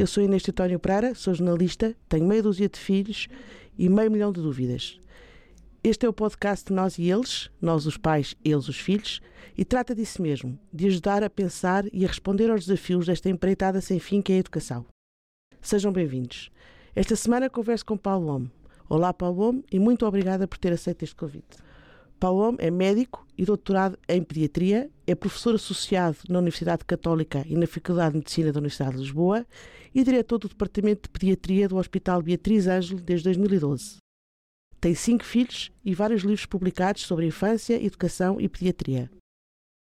Eu sou Inês Teutónio Pereira, sou jornalista, tenho meia dúzia de filhos e meio milhão de dúvidas. Este é o podcast Nós e Eles, nós os pais, eles os filhos, e trata disso mesmo, de ajudar a pensar e a responder aos desafios desta empreitada sem fim que é a educação. Sejam bem-vindos. Esta semana converso com Paulo Homme. Olá, Paulo Homme, e muito obrigada por ter aceito este convite. Paulo Homme é médico e doutorado em pediatria, é professor associado na Universidade Católica e na Faculdade de Medicina da Universidade de Lisboa e diretor do Departamento de Pediatria do Hospital Beatriz Ângelo desde 2012. Tem cinco filhos e vários livros publicados sobre infância, educação e pediatria.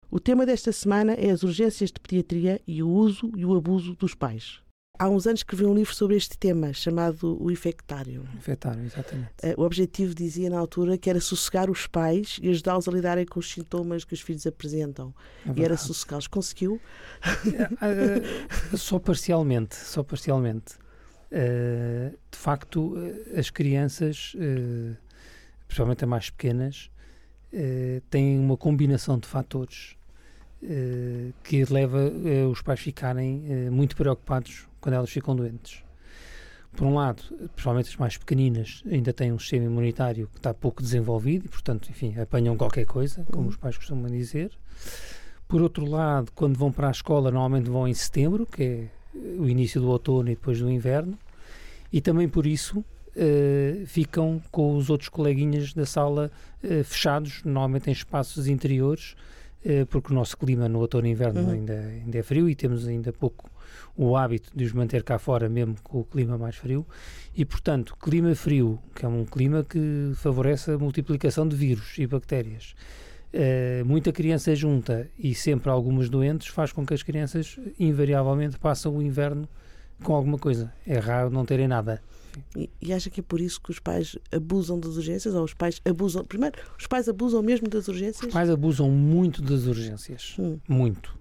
O tema desta semana é as urgências de pediatria e o uso e o abuso dos pais há uns anos escrevi um livro sobre este tema, chamado O Infectário. Infectário, exatamente. Uh, o objetivo dizia na altura que era sossegar os pais e ajudá-los a lidarem com os sintomas que os filhos apresentam. É e era sossegá-los. Conseguiu? Uh, só parcialmente, só parcialmente. Uh, de facto, as crianças, principalmente as mais pequenas, têm uma combinação de fatores que leva os pais a ficarem muito preocupados quando elas ficam doentes. Por um lado, principalmente as mais pequeninas, ainda têm um sistema imunitário que está pouco desenvolvido e, portanto, enfim, apanham qualquer coisa, como os pais costumam dizer. Por outro lado, quando vão para a escola, normalmente vão em setembro, que é o início do outono e depois do inverno, e também por isso uh, ficam com os outros coleguinhas da sala uh, fechados, normalmente em espaços interiores, uh, porque o nosso clima no outono e inverno uhum. ainda, ainda é frio e temos ainda pouco o hábito de os manter cá fora, mesmo com o clima mais frio, e portanto, clima frio, que é um clima que favorece a multiplicação de vírus e bactérias. Uh, muita criança junta e sempre algumas doentes faz com que as crianças invariavelmente passem o inverno com alguma coisa. É raro não terem nada. E, e, acha que é por isso que os pais abusam das urgências? Ou os pais abusam. Primeiro, os pais abusam mesmo das urgências? Os pais abusam muito das urgências. Hum. Muito.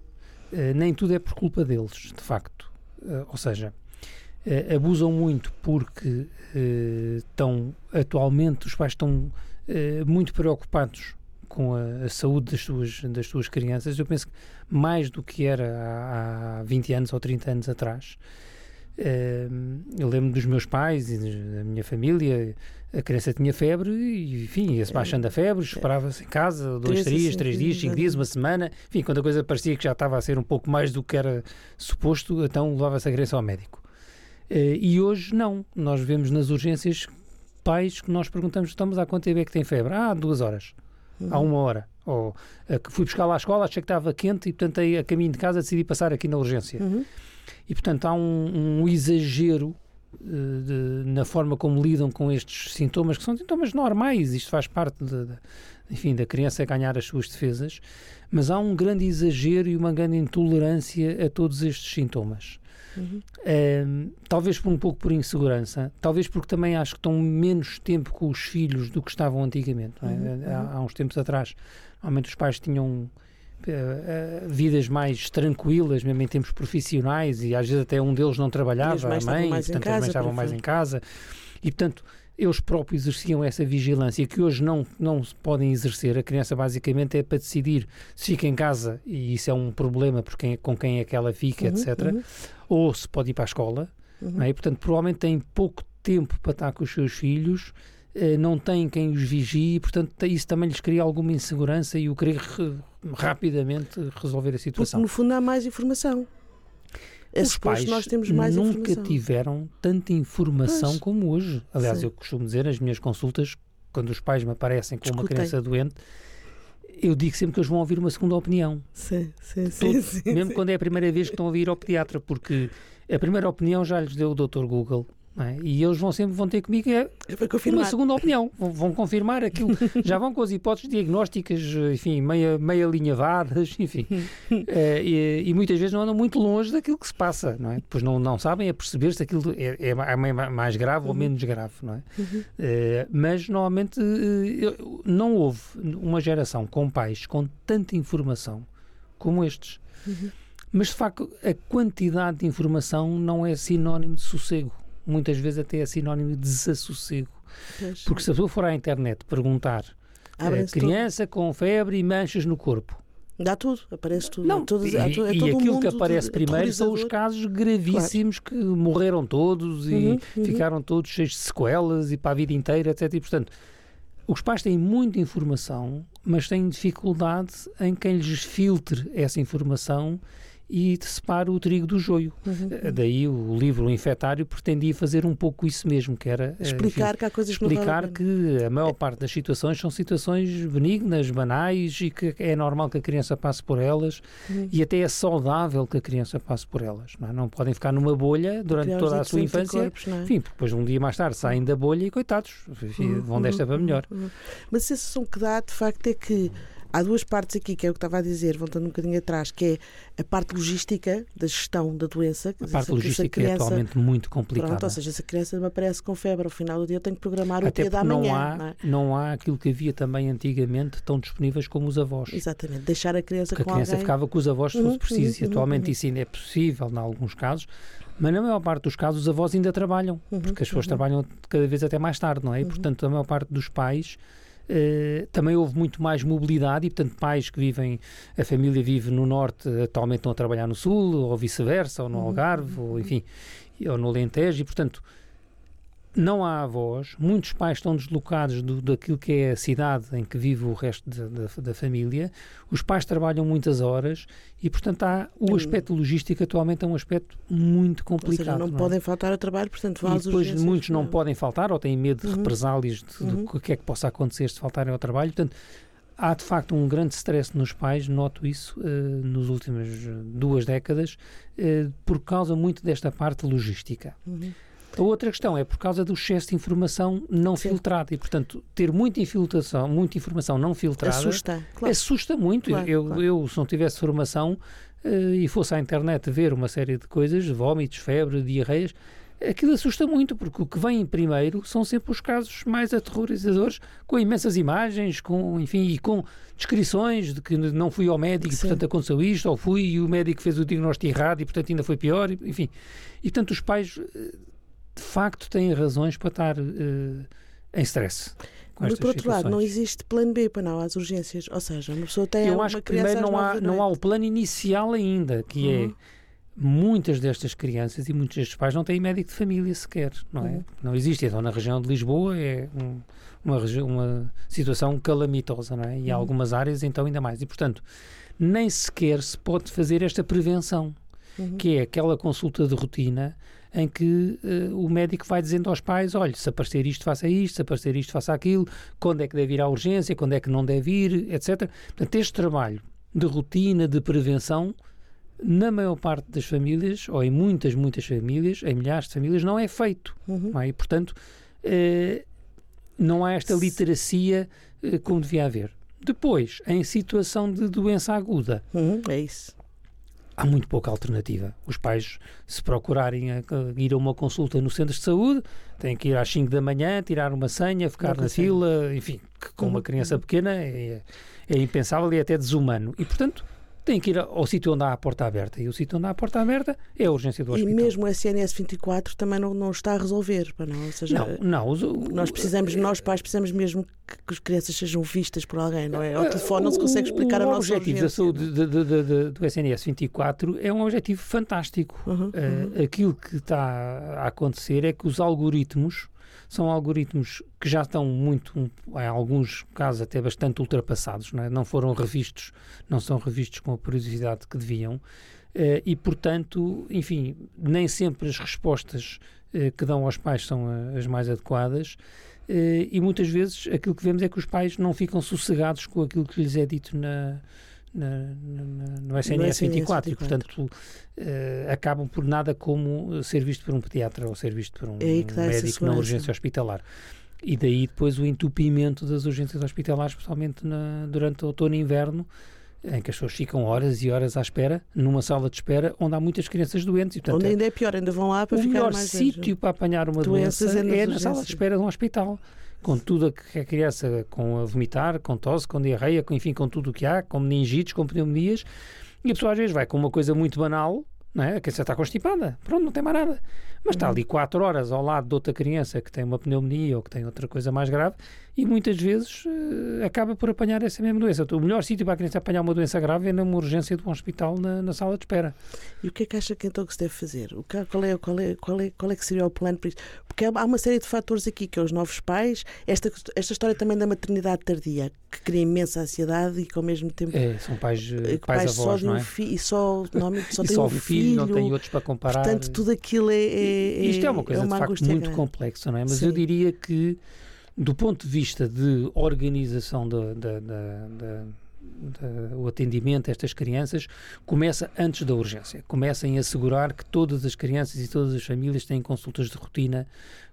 Uh, nem tudo é por culpa deles, de facto. Uh, ou seja, uh, abusam muito porque estão atualmente os pais estão muito preocupados com a, a, saúde das suas, das suas crianças. Eu penso que mais do que era há, há 20 anos ou 30 anos atrás. eu lembro dos meus pais e da minha família, a criança tinha febre e, enfim, ia-se baixando a febre, esperava-se em casa, dois, três, três, três dias, cinco dias, uma semana, enfim, quando a coisa parecia que já estava a ser um pouco mais do que era suposto, então levava-se a criança ao médico. Uh, e hoje não, nós vemos nas urgências pais que nós perguntamos, estamos há quanto tempo é que tem febre? Ah, duas horas, uhum. há uma hora. Ou fui buscar lá à escola, achei que estava quente e, portanto, aí, a caminho de casa decidi passar aqui na urgência. Uhum. E, portanto, há um, um exagero de, na forma como lidam com estes sintomas, que são sintomas normais, isto faz parte de, de, enfim, da criança ganhar as suas defesas, mas há um grande exagero e uma grande intolerância a todos estes sintomas. Uhum. talvez por um pouco por insegurança, talvez porque também acho que estão menos tempo com os filhos do que estavam antigamente. É? Uhum. Há, há, uns tempos atrás, normalmente os pais tinham uh, vidas mais tranquilas, mesmo em tempos profissionais, e às vezes até um deles não trabalhava, a mãe, portanto as mães estavam mais em casa, e portanto eles próprios exerciam essa vigilância que hoje não, não podem exercer. A criança basicamente é para decidir se fica em casa, e isso é um problema porque com quem é que ela fica, uhum, etc. Uhum. Ou se pode ir para a escola. Uhum. É? Portanto, provavelmente tem pouco tempo para estar com os seus filhos eh, não têm quem os vigie, portanto, isso também lhes cria alguma insegurança e o querer rapidamente resolver a situação. Porque, no fundo, há mais informação. Os pais nós temos mais nunca tiveram tanta informação pois. como hoje. Aliás, Sim. eu costumo dizer nas minhas consultas, quando os pais me aparecem com uma criança doente, eu digo sempre que eles vão ouvir uma segunda opinião. Sim, sim, sim, sim Mesmo sim. quando é a primeira vez que estão a ouvir ao pediatra, porque a primeira opinião já lhes deu o Dr. Google é? E eles vão sempre vão ter comigo é, é uma segunda opinião, vão, vão, confirmar aquilo, já vão com as hipóteses diagnósticas, enfim, meia, meia alinhavadas, enfim, é, e, e, muitas vezes não andam muito longe daquilo que se passa, não é? Depois não, não sabem a perceber se aquilo é, é, é mais grave uhum. ou menos grave, não é? Uhum. é? Mas normalmente eh, não houve uma geração com pais com tanta informação como estes. Uhum. Mas de facto a quantidade de informação não é sinónimo de sossego muitas vezes até é sinónimo de desassossego. Pois. Porque se a pessoa for à internet perguntar uh, criança com febre e manchas no corpo, Dá tudo, aparece tudo. Não, e, é todo e aquilo que aparece primeiro são os casos gravíssimos claro. que morreram todos e uhum, uhum. ficaram todos cheios de sequelas e para a vida inteira, etc. E, portanto, os pais têm muita informação, mas têm dificuldade em quem lhes filtre essa informação e separa o trigo do joio. Uhum, uhum. Daí o livro O Infetário pretendia fazer um pouco isso mesmo, que era eh, explicar enfim, que há coisas que explicar que a maior parte das situações são situações benignas, banais e que é normal que a criança passe por elas uhum. e até é saudável que a criança passe por elas. Não, é? não podem ficar numa bolha durante toda a sua infância. Corpos, é? Enfim, depois um dia mais tarde saem da bolha e coitados, enfim, uhum, vão desta para uhum, melhor. Uhum. Mas a sensação que dá de facto é que há duas partes aqui, que é o que estava a dizer, voltando um bocadinho atrás, que é a parte logística da gestão da doença. A parte logística criança, é atualmente muito complicada. Pronto, ou seja, se a criança me aparece com febre ao final do dia, eu tenho que programar Até o dia da manhã. Não há, não, é? não há aquilo que havia também antigamente tão disponíveis como os avós. Exatamente, deixar a criança Porque com a criança alguém. ficava com os avós se fosse uhum, preciso. Uhum, e atualmente uhum. isso ainda é possível em alguns casos, mas na maior parte dos casos os avós ainda trabalham, porque as pessoas trabalham cada vez até mais tarde, não é? E, portanto, a maior parte dos pais Uh, também houve muito mais mobilidade e, portanto, pais que vivem, a família vive no norte, atualmente estão a trabalhar no sul, ou vice-versa, ou no uhum. Algarve, ou enfim, ou no Alentejo, e, portanto, não há avós, muitos pais estão deslocados do, daquilo que é a cidade em que vive o resto de, de, da família, os pais trabalham muitas horas e, portanto, há, o aspecto logístico atualmente é um aspecto muito complicado. Seja, não, não é? podem faltar ao trabalho, portanto, vão E depois muitos não, não, é? podem faltar ou têm medo de uhum. represálias de, uhum. do que é que possa acontecer se faltarem ao trabalho, portanto, há de facto um grande stress nos pais, noto isso uh, nos últimas duas décadas, uh, por causa muito desta parte logística. Uhum. A outra questão é por causa do excesso de informação não Sim. filtrada e, portanto, ter muita infiltração, muita informação não filtrada assusta, claro. assusta muito. Claro, eu, claro. eu, se não tivesse formação uh, e fosse à internet ver uma série de coisas, vômitos, febre, diarreias, aquilo assusta muito, porque o que vem primeiro são sempre os casos mais aterrorizadores, com imensas imagens, com, enfim, e com descrições de que não fui ao médico e, portanto, aconteceu isto, ou fui e o médico fez o diagnóstico errado e, portanto, ainda foi pior, enfim. E, portanto, os pais eh, de facto têm razões para estar uh, em stress. Mas, por outro situações. lado, não existe plano B para não às urgências. Ou seja, uma pessoa tem Eu acho que primeiro não há, não há o plano inicial ainda, que é uhum. é muitas destas crianças e muitos destes pais não têm médico de família sequer, não é? Uhum. Não existe. Então, na região de Lisboa é um, uma, uma situação calamitosa, não é? E uhum. algumas áreas, então, ainda mais. E, portanto, nem sequer se pode fazer esta prevenção, uhum. que é aquela consulta de rotina em que uh, o médico vai dizendo aos pais: olha, se aparecer isto, faça isto, se aparecer isto, faça aquilo, quando é que deve ir à urgência, quando é que não deve ir, etc. Portanto, este trabalho de rotina, de prevenção, na maior parte das famílias, ou em muitas, muitas famílias, em milhares de famílias, não é feito. Uhum. Não é? E, portanto, uh, não há esta literacia uh, como devia haver. Depois, em situação de doença aguda. Uhum, é isso há muito pouca alternativa. Os pais, se procurarem a, a ir a uma consulta no centro de saúde, têm que ir às 5 da manhã, tirar uma senha, ficar na fila, enfim, que com uma criança pequena é, é impensável e é até desumano. E, portanto, tem que ir ao sítio onde há a porta aberta. E o sítio onde há a porta aberta é a urgência do hospital. E mesmo o SNS 24 também não, não está a resolver, para não? Ou seja, não, não. Os, nós precisamos, nós pais precisamos mesmo que, que as crianças sejam vistas por alguém, não é? Ao telefone não se consegue explicar o, a nossa urgência. Objetivo da saúde de, de, de, do SNS 24 é um objetivo fantástico. Uhum, uh, Aquilo que está a acontecer é que os algoritmos são algoritmos que já estão muito, em alguns casos até bastante ultrapassados, não, é? não foram revistos, não são revistos com a periodicidade que deviam, uh, e portanto, enfim, nem sempre as respostas uh, que dão aos pais são as mais adequadas. Uh, e muitas vezes aquilo que vemos é que os pais não ficam sossegados com aquilo que lhes é dito na, na, na, no SNS 24 e, portanto, uh, acabam por nada como ser visto por um pediatra ou ser visto por um, é um médico na urgência hospitalar. E daí depois o entupimento das urgências hospitalares, especialmente na, durante o outono e inverno, em que as pessoas ficam horas e horas à espera, numa sala de espera, onde há muitas crianças doentes. E, portanto, onde ainda é pior, ainda vão lá para o ficar mais... O melhor sítio para apanhar uma doença é, é na sala de espera de um hospital com tudo que a criança, com a vomitar, com tosse, com diarreia, com, enfim, com tudo o que há, com meningites, com pneumonias, e a pessoa às vezes vai com uma coisa muito banal, não é? A criança está constipada, pronto, não tem mais nada. Mas está ali quatro horas ao lado de outra criança que tem uma pneumonia ou que tem outra coisa mais grave e muitas vezes uh, acaba por apanhar essa mesma doença. O melhor sítio para a criança apanhar uma doença grave é numa urgência de um hospital na, na, sala de espera. E o que é que acha que então que se deve fazer? O que, qual, é, qual, é, qual, é, qual é que seria o plano para isso? Porque há uma série de fatores aqui, que é os novos pais, esta, esta história também da maternidade tardia, que cria imensa ansiedade e que ao mesmo tempo... É, são pais, eh, pais, pais avós, não é? Fi, e só, normalmente só e tem só um filho, filho, não tem outros para comparar. Portanto, tudo aquilo é... é Isto é uma coisa é uma de facto muito complexa, não é? Mas Sim. eu diria que do ponto de vista de organização da, da, da, o atendimento a estas crianças começa antes da urgência. Começa em assegurar que todas as crianças e todas as famílias têm consultas de rotina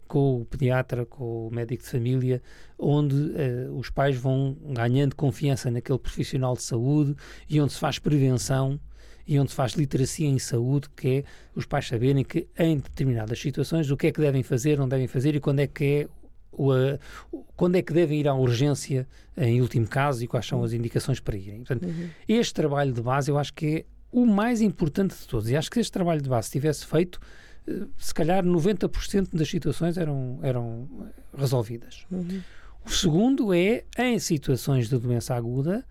com o pediatra, com o médico de família, onde uh, os pais vão ganhando confiança naquele profissional de saúde e onde se faz prevenção e onde se faz literacia em saúde, que é os pais saberem que em determinadas situações o que é que devem fazer, não devem fazer e quando é que é o, quando é que devem ir à urgência em último caso e quais são as indicações para irem. Portanto, uhum. este trabalho de base eu acho que é o mais importante de todos e acho que se este trabalho de base tivesse feito eh, se calhar 90% das situações eram, eram resolvidas. Uhum. O segundo é, em situações de doença aguda,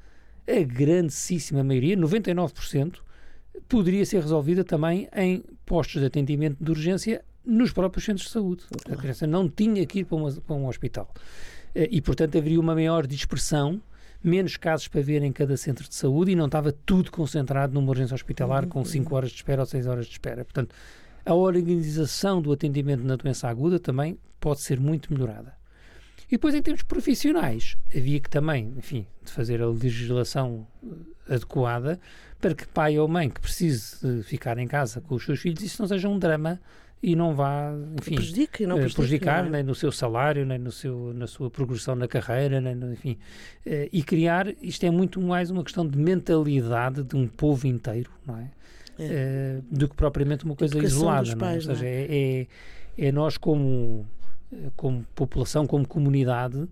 a grandíssima maioria, 99%, poderia ser resolvida também em postos de atendimento de urgência nos próprios centros de saúde. A criança não tinha que ir para, uma, para um hospital. Eh, e, portanto, haveria uma maior dispersão, menos casos para ver em cada centro de saúde e não estava tudo concentrado numa urgência hospitalar uhum. com 5 horas de espera ou 6 horas de espera. Portanto, a organização do atendimento na doença aguda também pode ser muito melhorada. E depois, em termos profissionais, havia que também, enfim, de fazer a legislação eh, adequada para que pai ou mãe que precise ficar em casa com os seus filhos, isso não seja um drama e não vá, enfim, prejudique, não prejudique, prejudicar não é? nem no seu salário, nem no seu, na sua progressão na carreira, nem no, enfim. Eh, e criar, isto é muito mais uma questão de mentalidade de um povo inteiro, não é? é. Do que propriamente uma coisa isolada, não é? Ou seja, é? é? É, é, nós como, como população, como comunidade, uh,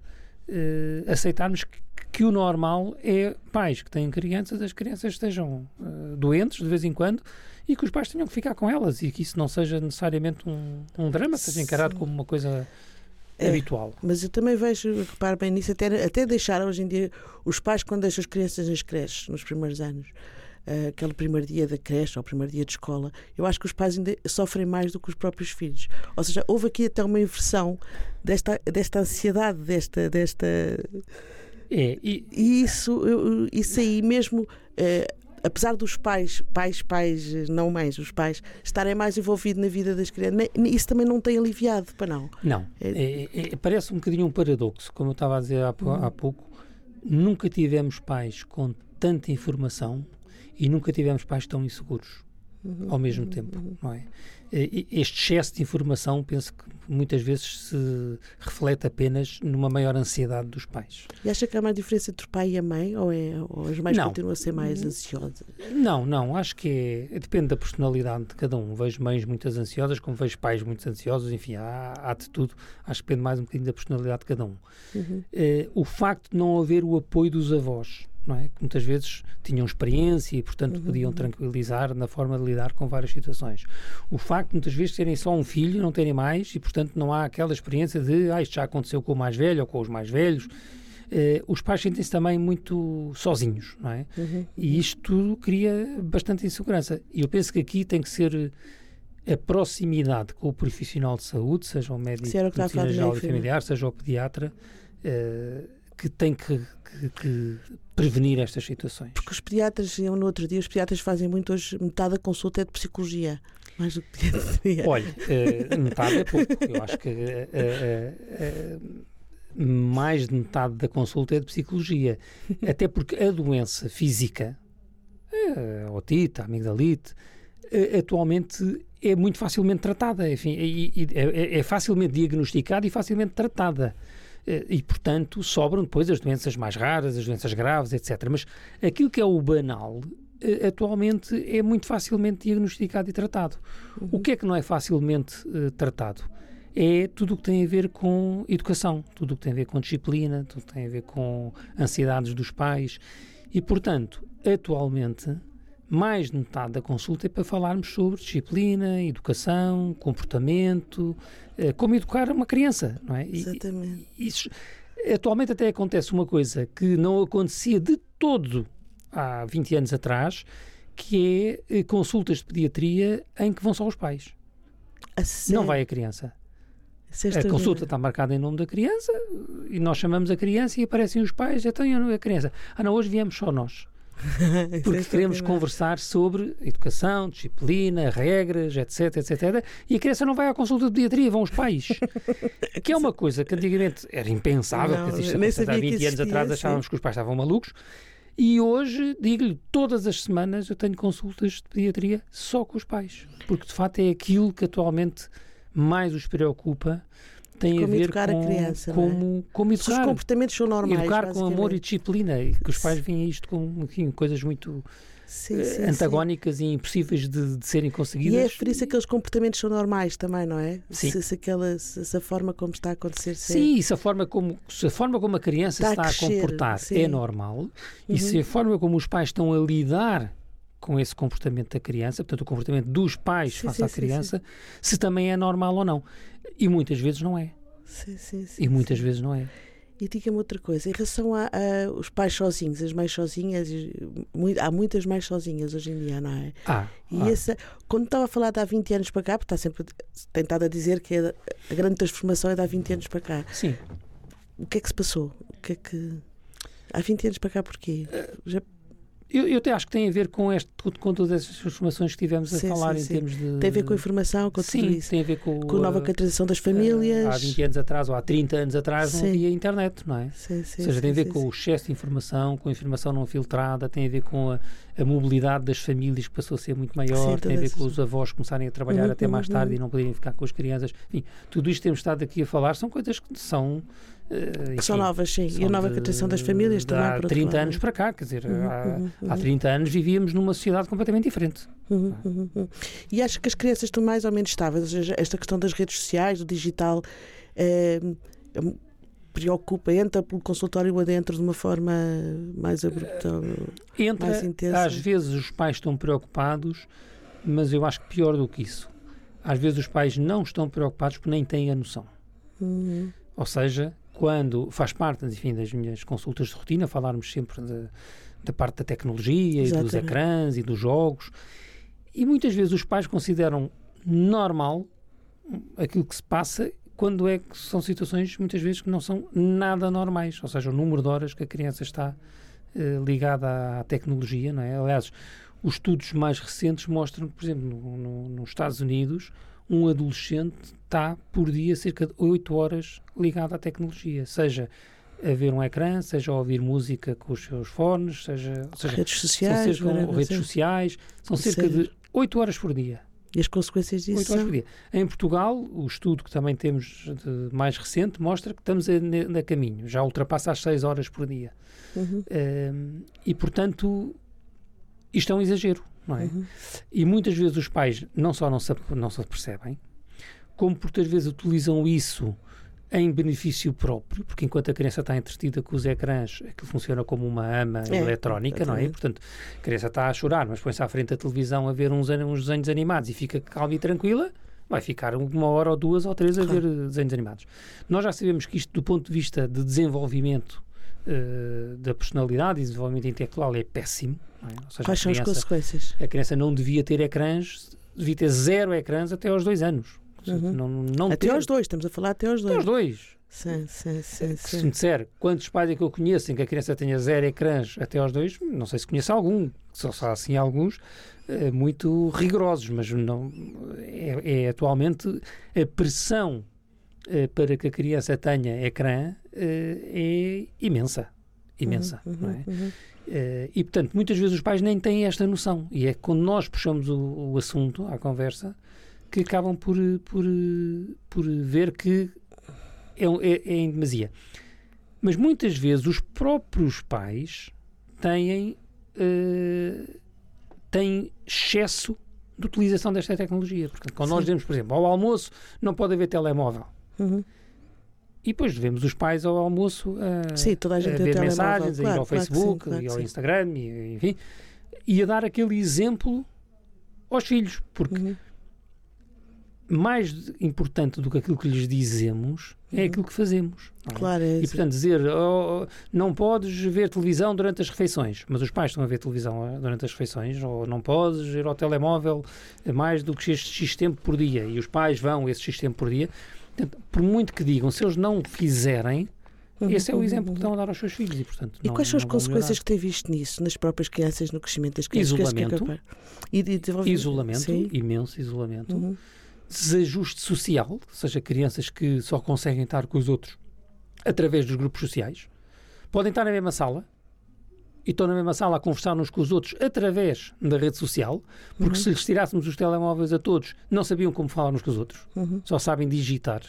aceitarmos que, que, o normal é pais que têm crianças, as crianças estejam uh, doentes de vez em quando, e que os pais tenham que ficar com elas e que isso não seja necessariamente um, um drama, seja encarado como uma coisa é, habitual. Mas eu também vejo, reparo bem nisso, até, até deixar hoje em dia os pais, quando deixam as crianças nas creches, nos primeiros anos, uh, aquele primeiro dia da creche ou primeiro dia de escola, eu acho que os pais ainda sofrem mais do que os próprios filhos. Ou seja, houve aqui até uma inversão desta, desta ansiedade, desta. desta... É, e... e isso, eu, isso aí mesmo. Uh, apesar dos pais, pais, pais, não mães, os pais, estarem mais envolvidos na vida das crianças, isso também não tem aliviado, para não? Não. É... É, é, parece um bocadinho um paradoxo, como eu estava a dizer há, há pouco. Nunca tivemos pais com tanta informação e nunca tivemos pais tão inseguros uhum. ao mesmo uhum. tempo, não é? Este excesso de informação, penso que muitas vezes se reflete apenas numa maior ansiedade dos pais. E acha que há uma diferença entre o pai e a mãe? Ou, é, ou as mães não. continuam a ser mais ansiosas? Não, não. Acho que é, depende da personalidade de cada um. Vejo mães muito ansiosas, como vejo pais muito ansiosos. Enfim, há, há de tudo. Acho que depende mais um bocadinho da personalidade de cada um. Uhum. Uh, o facto de não haver o apoio dos avós não é? que muitas vezes tinham experiência e, portanto, uhum. podiam tranquilizar na forma de lidar com várias situações. O facto de muitas vezes terem só um filho, não terem mais, e, portanto, não há aquela experiência de ah, isto já aconteceu com o mais velho ou com os mais velhos. Eh, os pais sentem-se também muito sozinhos, não é? Uhum. E isto tudo cria bastante insegurança. E eu penso que aqui tem que ser a proximidade com o profissional de saúde, seja o médico de medicina geral e familiar, seja o pediatra, uh, que tem que, que, que, prevenir estas situações. Porque os pediatras, eu no outro dia, os pediatras fazem muito hoje, metade da consulta é de psicologia. Mais do que pediatria. Olha, uh, metade é pouco. Eu acho que uh, uh, mais de metade da consulta é de psicologia. Até porque a doença física, a otite, a amigdalite, atualmente é muito facilmente tratada. Enfim, é, é facilmente diagnosticada e facilmente tratada. Eh, e, portanto, sobram depois as doenças mais raras, as doenças graves, etc. Mas aquilo que é o banal eh, atualmente é muito facilmente diagnosticado e tratado. Uhum. O que é que não é facilmente uh, tratado? É tudo o que tem a ver com educação, tudo o que tem a ver com disciplina, tudo o que tem a ver com ansiedades dos pais. E, portanto, atualmente, mais de metade da consulta é para falarmos sobre disciplina, educação, comportamento, uh, como educar uma criança, não é? Exatamente. E, isso, atualmente até acontece uma coisa que não acontecia de todo há 20 anos atrás, que é consultas de pediatria em que vão só os pais. Não vai a criança. A consulta está marcada em nome da criança e nós chamamos a criança e aparecem os pais, então a criança. Ah, não, hoje viemos só nós. Porque queremos conversar sobre educação, disciplina, regras, etc, etc. E a criança não vai à consulta de pediatria, vão os pais. que é uma coisa que antigamente era impensável, não, porque isto há 20 anos atrás achávamos que os pais estavam malucos. E hoje, digo-lhe, todas as semanas eu tenho consultas de pediatria só com os pais. Porque de facto é aquilo que atualmente mais os preocupa tem como a ver com a criança, como, é? como educar. Se os comportamentos são normais. Educar com amor e disciplina, e que os pais veem isto com enfim, coisas muito sim, sim, antagónicas sim. e impossíveis de, de, serem conseguidas. E é por isso que aqueles comportamentos são normais também, não é? Sim. Se, se, aquela, se, se a forma como está a acontecer. Se sim, é... se, a forma como, se a forma como a criança está, está a, crescer, a, comportar é normal uhum. e se a forma como os pais estão a lidar com esse comportamento da criança, portanto, o comportamento dos pais sim, face sim, à criança, sim, se também é normal ou não. E muitas vezes não é. Sim, sim, sim. E muitas vezes não é. E diga-me outra coisa, em relação a, a, os pais sozinhos, as mães sozinhas, muito, há muitas mães sozinhas hoje em dia, não é? Ah, e ah. essa, quando estava a falar de há 20 anos para cá, porque está sempre tentado a dizer que é, a grande transformação é de há 20 anos para cá. Sim. O que é que se passou? O que é que. Há 20 anos para cá, porquê? Já eu, eu até acho que tem a ver com, este, com todas essas transformações que tivemos a sim, falar sim, em sim. termos de. Tem a ver com a informação, com sim, tudo isso. Tem a ver com, com a nova caracterização das famílias. há 20 anos atrás ou há 30 anos atrás não havia internet, não é? Sim, sim, ou seja, tem a ver com o excesso de informação, com a informação não filtrada, tem a ver com a, a mobilidade das famílias que passou a ser muito maior, tem a ver com os avós começarem a trabalhar uhum, até mais tarde uhum. e não poderem ficar com as crianças. Enfim, tudo isto que temos estado aqui a falar são coisas que são Uh, são novas, sim. E a nova captação das famílias também. Há 30 anos para cá, quer dizer, uhum, há, uhum, há 30 anos vivíamos numa sociedade completamente diferente. Uhum, uhum, uhum, e acho que as crianças estão mais ou menos estáveis, ou seja, esta questão das redes sociais, do digital, é, preocupa, entra pelo consultório adentro de uma forma mais abrupta, entra, mais intensa. Às vezes os pais estão preocupados, mas eu acho que pior do que isso. Às vezes os pais não estão preocupados porque nem têm a noção. Uhum. Ou seja, quando faz parte, enfim, das minhas consultas de rotina, falarmos sempre da parte da tecnologia Exatamente. e dos ecrãs e dos jogos. E muitas vezes os pais consideram normal aquilo que se passa quando é que são situações muitas vezes que não são nada normais, ou seja, o número de horas que a criança está eh, ligada à tecnologia, não é? Aliás, os estudos mais recentes mostram por exemplo, no, no, nos Estados Unidos, um adolescente está por dia cerca de 8 horas ligado à tecnologia, seja a ver um ecrã, seja a ouvir música com os seus fones, seja, seja redes sociais, são cerca, redes sociais, são cerca de 8 horas por dia. E as consequências disso 8 horas por dia. Em Portugal, o estudo que também temos mais recente mostra que estamos a, na, caminho, já ultrapassa as 6 horas por dia. Uhum. Um, e, portanto, isto é um exagero, não é? Uhum. E muitas vezes os pais não só não se, não se percebem, como por muitas vezes utilizam isso em benefício próprio, porque enquanto a criança está entretida com os ecrãs, aquilo funciona como uma ama é, eletrónica, não é? Portanto, a criança está a chorar, mas põe-se à frente da televisão a ver uns, uns desenhos animados e fica calma e tranquila, vai ficar uma hora ou duas ou três a claro. ver desenhos animados. Nós já sabemos que isto, do ponto de vista de desenvolvimento uh, da personalidade e desenvolvimento intelectual, é péssimo. É? Seja, Quais são criança, as consequências? A criança não devia ter ecrãs, devia ter zero ecrãs até aos dois anos. Uhum. Não, não até ter... aos dois, estamos a falar até aos dois. Até aos dois. Sim, sim, sim, sim. Se me disser quantos pais é que eu conheço em que a criança tenha zero ecrãs até aos dois, não sei se conheço algum, só, só assim alguns é, muito rigorosos, mas não é, é atualmente a pressão para que a criança tenha ecrã é imensa. Imensa. Uhum, não é? Uhum. e portanto, muitas vezes os pais nem têm esta noção. E é quando nós puxamos o, o assunto à conversa que acabam por, por, por ver que é, é, é em demasia. Mas muitas vezes os próprios pais têm, uh, têm excesso de utilização desta tecnologia. Portanto, quando Sim. nós dizemos, por exemplo, ao almoço não pode haver telemóvel. Uhum. E depois devemos os pais ao almoço a, sim, a, a ver mensagens, claro, a ir ao Facebook, claro sim, claro e ao Instagram, e, enfim. e a dar aquele exemplo aos filhos, porque uhum. mais importante do que aquilo que lhes dizemos é uhum. aquilo que fazemos. É? Claro, é e portanto, dizer oh, oh, não podes ver televisão durante as refeições, mas os pais estão a ver televisão eh, durante as refeições, ou não podes ir ao telemóvel mais do que este X tempo por dia, e os pais vão esse X tempo por dia. Por muito que digam, se eles não fizerem, Uhum, Esse é o exemplo que estão a dar aos seus filhos e, portanto, e quais são as consequências que tem visto nisso, nas próprias crianças, no crescimento das crianças? Isolamento, e de isolamento Sim. imenso isolamento, uhum. desajuste social, ou seja, crianças que só conseguem estar com os outros através dos grupos sociais, podem estar na mesma sala e estão na mesma sala a conversar uns com os outros através da rede social, porque uhum. se lhes tirássemos os telemóveis a todos, não sabiam como falar uns com os outros, uhum. só sabem digitar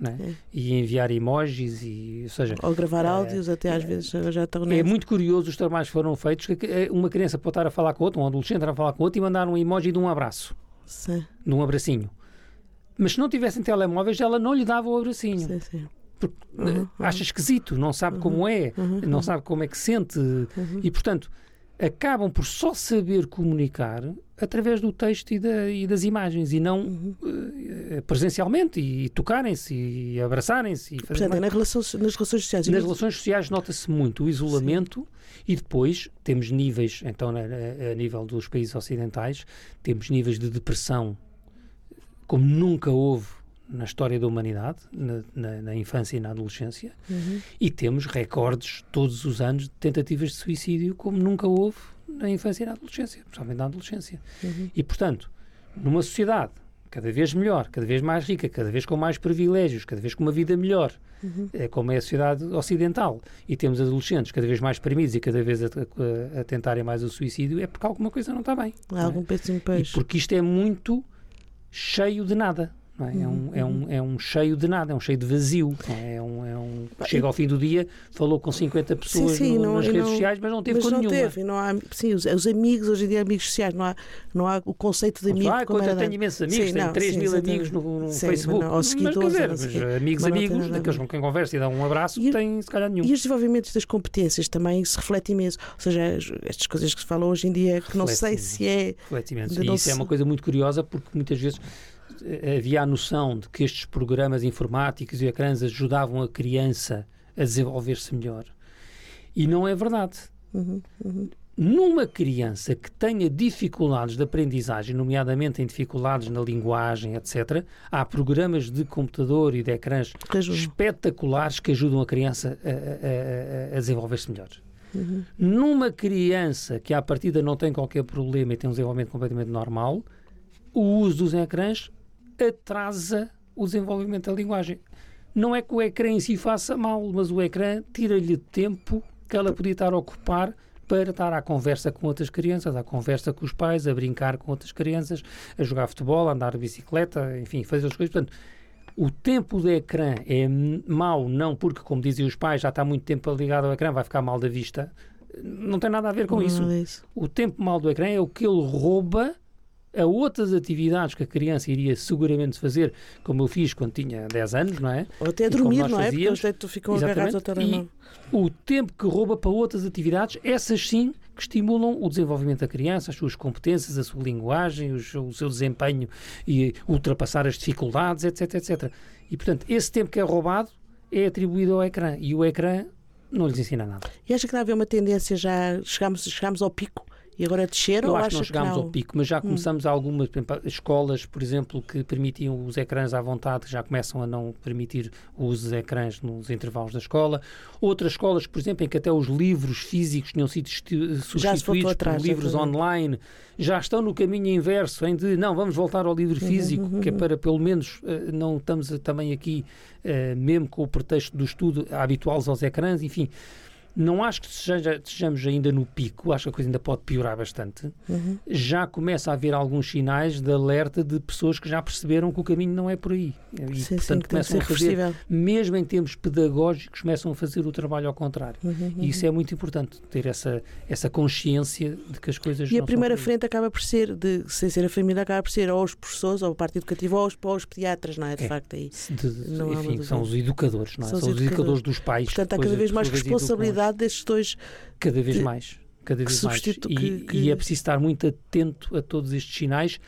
né? É. e enviar emojis e ou seja ou gravar é, áudios até às é, vezes já estão é muito curioso os trabalhos que foram feitos que é, uma criança pode estar a falar com outro um adolescente a falar com outro e mandar um emoji de um abraço sim. de um abracinho mas se não tivessem telemóveis ela não lhe dava o abracinho sim, sim. Porque uhum, acha esquisito não sabe uhum, como é uhum, não sabe como é que sente uhum. e portanto acabam por só saber comunicar através do texto e, da, e das imagens e não uhum. uh, presencialmente e tocarem-se e abraçarem-se. Portanto, é nas relações, nas relações sociais. Nas relações sociais nota-se muito o isolamento Sim. e depois temos níveis, então a, a nível dos países ocidentais, temos níveis de depressão como nunca houve na história da humanidade, na, na, na infância e na adolescência, uhum. e temos recordes todos os anos de tentativas de suicídio como nunca houve na infância e na adolescência, principalmente na adolescência. Uhum. E, portanto, numa sociedade cada vez melhor, cada vez mais rica, cada vez com mais privilégios, cada vez com uma vida melhor, uhum. é, como é a sociedade ocidental, e temos adolescentes cada vez mais permitidos e cada vez a, a, a tentarem mais o suicídio, é porque alguma coisa não está bem. Há algum é? péssimo peixe. E porque isto é muito cheio de nada. É? É, um, é, um, é um cheio de nada, é um cheio de vazio. É? é um, é um, chega ao fim do dia, falou com 50 pessoas sim, sim, no, não, nas redes não, sociais, mas não teve mas com não nenhuma. Teve, não há, sim, os, os, amigos, hoje em dia, amigos sociais, não há, não há o conceito de amigo. Ah, como eu tenho imensos amigos, sim, tenho 3 mil amigos no, no Facebook. Não, mas quer dizer, mas, amigos, amigos, daqueles com quem conversa e dá um abraço, e, tem se calhar nenhum. E os desenvolvimentos das competências também se refletem imenso. Ou seja, estas coisas que se falam hoje em dia, que não sei se é. Reflete imenso. E isso é uma coisa muito curiosa, porque muitas vezes havia a noção de que estes programas informáticos e ecrãs ajudavam a criança a desenvolver-se melhor. E não é verdade. Uhum, uhum. Numa criança que tenha dificuldades de aprendizagem, nomeadamente em dificuldades na linguagem, etc., há programas de computador e de ecrãs espetaculares que ajudam a criança a, a, a desenvolver-se melhor. Uhum. Numa criança que à partida não tem qualquer problema e tem um desenvolvimento completamente normal, o uso dos ecrãs atrasa o desenvolvimento da linguagem. Não é que o ecrã em si faça mal, mas o ecrã tira-lhe tempo que ela podia estar a ocupar para estar à conversa com outras crianças, à conversa com os pais, a brincar com outras crianças, a jogar futebol, a andar de bicicleta, enfim, fazer as coisas. Portanto, o tempo do ecrã é mau, não porque, como dizem os pais, já está muito tempo ligado ao ecrã, vai ficar mal da vista. Não tem nada a ver com isso. Isso. O tempo mal do ecrã é o que ele rouba a outras atividades que a criança iria seguramente fazer, como eu fiz quando tinha 10 anos, não é? Ou até dormir, não é? Porque eles tu ficam agarrados ao telemóvel. O tempo que rouba para outras atividades, essas sim que estimulam o desenvolvimento da criança, as suas competências, a sua linguagem, o seu desempenho e ultrapassar as dificuldades, etc, etc. E, portanto, esse tempo que é roubado é atribuído ao ecrã e o ecrã não lhes ensina nada. E acha que deve haver uma tendência já, chegamos, chegamos ao pico e agora desceram? Eu acho que não chegámos ao pico, mas já hum. começamos hum. algumas escolas, por exemplo, que permitiam os ecrãs à vontade, já começam a não permitir o uso de ecrãs nos intervalos da escola. Outras escolas, por exemplo, em que até os livros físicos tinham sido substituídos atrás, por livros online, já estão no caminho inverso, em de não, vamos voltar ao livro uhum, físico, uhum, uhum, que é para pelo menos eh, não estamos também aqui, uh, mesmo com o pretexto do estudo, habituá-los aos ecrãs, enfim não acho que estejamos ainda no pico, acho que a coisa ainda pode piorar bastante. Uhum. Já começa a haver alguns sinais de alerta de pessoas que já perceberam que o caminho não é por aí. E, sim, portanto, sim, começam a fazer, mesmo em termos pedagógicos, começam a fazer o trabalho ao contrário. Uhum, uhum. E isso é muito importante, ter essa, essa consciência de que as coisas E a primeira frente acaba por ser, de, sem ser a família, acaba por ser ou os professores, ou a parte educativa, ou os, ou os pediatras, não é? De é. facto, aí. De, de, enfim, são os educadores, não é? São, são os educadores. educadores dos pais. Portanto, há cada vez mais responsabilidade destes dois. Cada vez de... mais cada vez mais. E, que, que... e é preciso estar muito atento a todos estes sinais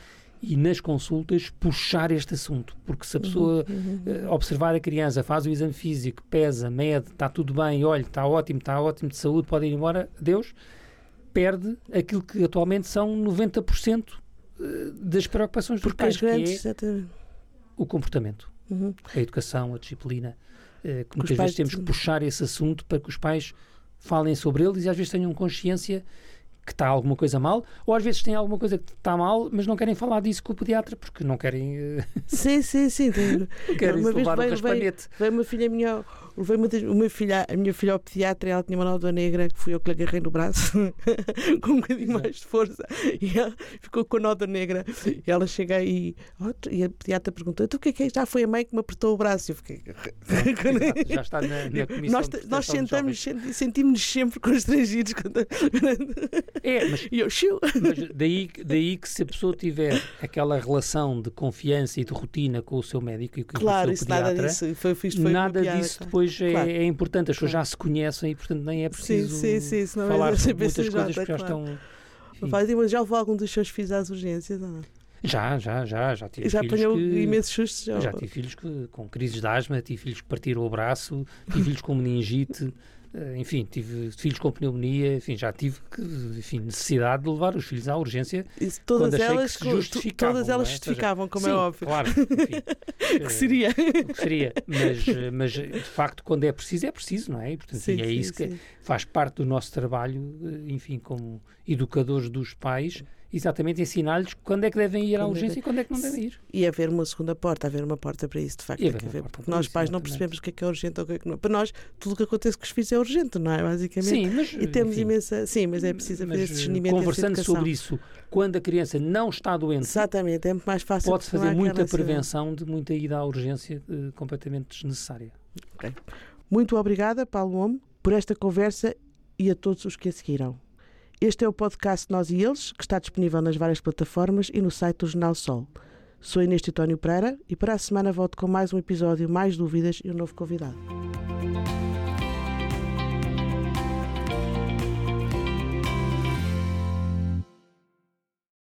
e nas consultas puxar este assunto, porque se a pessoa uhum, uhum. observar a criança, faz o exame físico, pesa, mede, está tudo bem, olha, está ótimo, está ótimo de saúde, pode ir embora, Deus, perde aquilo que atualmente são 90% eh, das preocupações porque dos pais, grandes, que é o comportamento, uhum. a educação, a disciplina, eh, que muitas vezes temos que puxar esse assunto para que os pais falem sobre eles e às vezes tenham consciência que está alguma coisa mal, ou às vezes tem alguma coisa que está mal, mas não querem falar disso com o pediatra porque não querem. Uh... Sim, sim, sim. Querem uma vez veio, veio, veio uma filha minha levei uma, uma filha, a minha filha ao pediatra e ela tinha uma nódoa negra que fui eu que lhe agarrei no braço com um bocadinho mais de força e ela ficou com a nódoa negra e ela chega aí e a pediatra perguntou tu o que é que é? Já foi a mãe que me apertou o braço e eu fiquei já está na, na comissão nós, nós sentamos sentimos-nos sempre constrangidos quando... é, mas, e eu, mas daí, daí que se a pessoa tiver aquela relação de confiança e de rotina com o seu médico e com claro, o seu pediatra nada disso, foi, foi, foi nada disso depois depois é, claro. é, importante, as pessoas claro. já se conhecem e, portanto, nem é preciso sim, sim, sim, falar sobre muitas coisas claro. já estão. Mas já levou algum dos seus filhos às urgências ou não? Já, já, já. Já, tive já apanhou que, imensos sustos? Já, já tive filhos que, com crises de asma, tive filhos que partiram o braço, tive filhos com meningite. Eh, enfim, tive filhos com pneumonia, enfim, já tive que, enfim, necessidade de levar os filhos à urgência Isso, todas elas, que justificavam, todas elas é? justificavam, como sim, é óbvio. Claro, enfim, que seria. que seria, mas, mas de facto, quando é preciso, é preciso, não é? E, portanto, sim, e é sim, isso que faz parte do nosso trabalho, eh, enfim, como educadores dos pais exatamente ensinar-lhes quando é que devem ir à urgência e quando é que não devem ir. E haver uma segunda porta, haver uma porta para isso, de facto. Haver, porque nós pais não percebemos o que é que é urgente ou o que é que não. Para nós, tudo o que acontece com os filhos é urgente, não é? Basicamente. Sim, mas. E temos enfim, imensa. Sim, mas é preciso haver esse discernimento. Conversando sobre isso, quando a criança não está doente. Exatamente, é muito mais fácil. Pode-se fazer muita prevenção de muita ida à urgência uh, completamente desnecessária. Okay. Muito obrigada, Paulo Momo, por esta conversa e a todos os que a seguiram. Este é o podcast Nós e Eles, que está disponível nas várias plataformas e no site do Jornal Sol. Sou Inês Titónio Pereira e para a semana volto com mais um episódio, mais dúvidas e um novo convidado.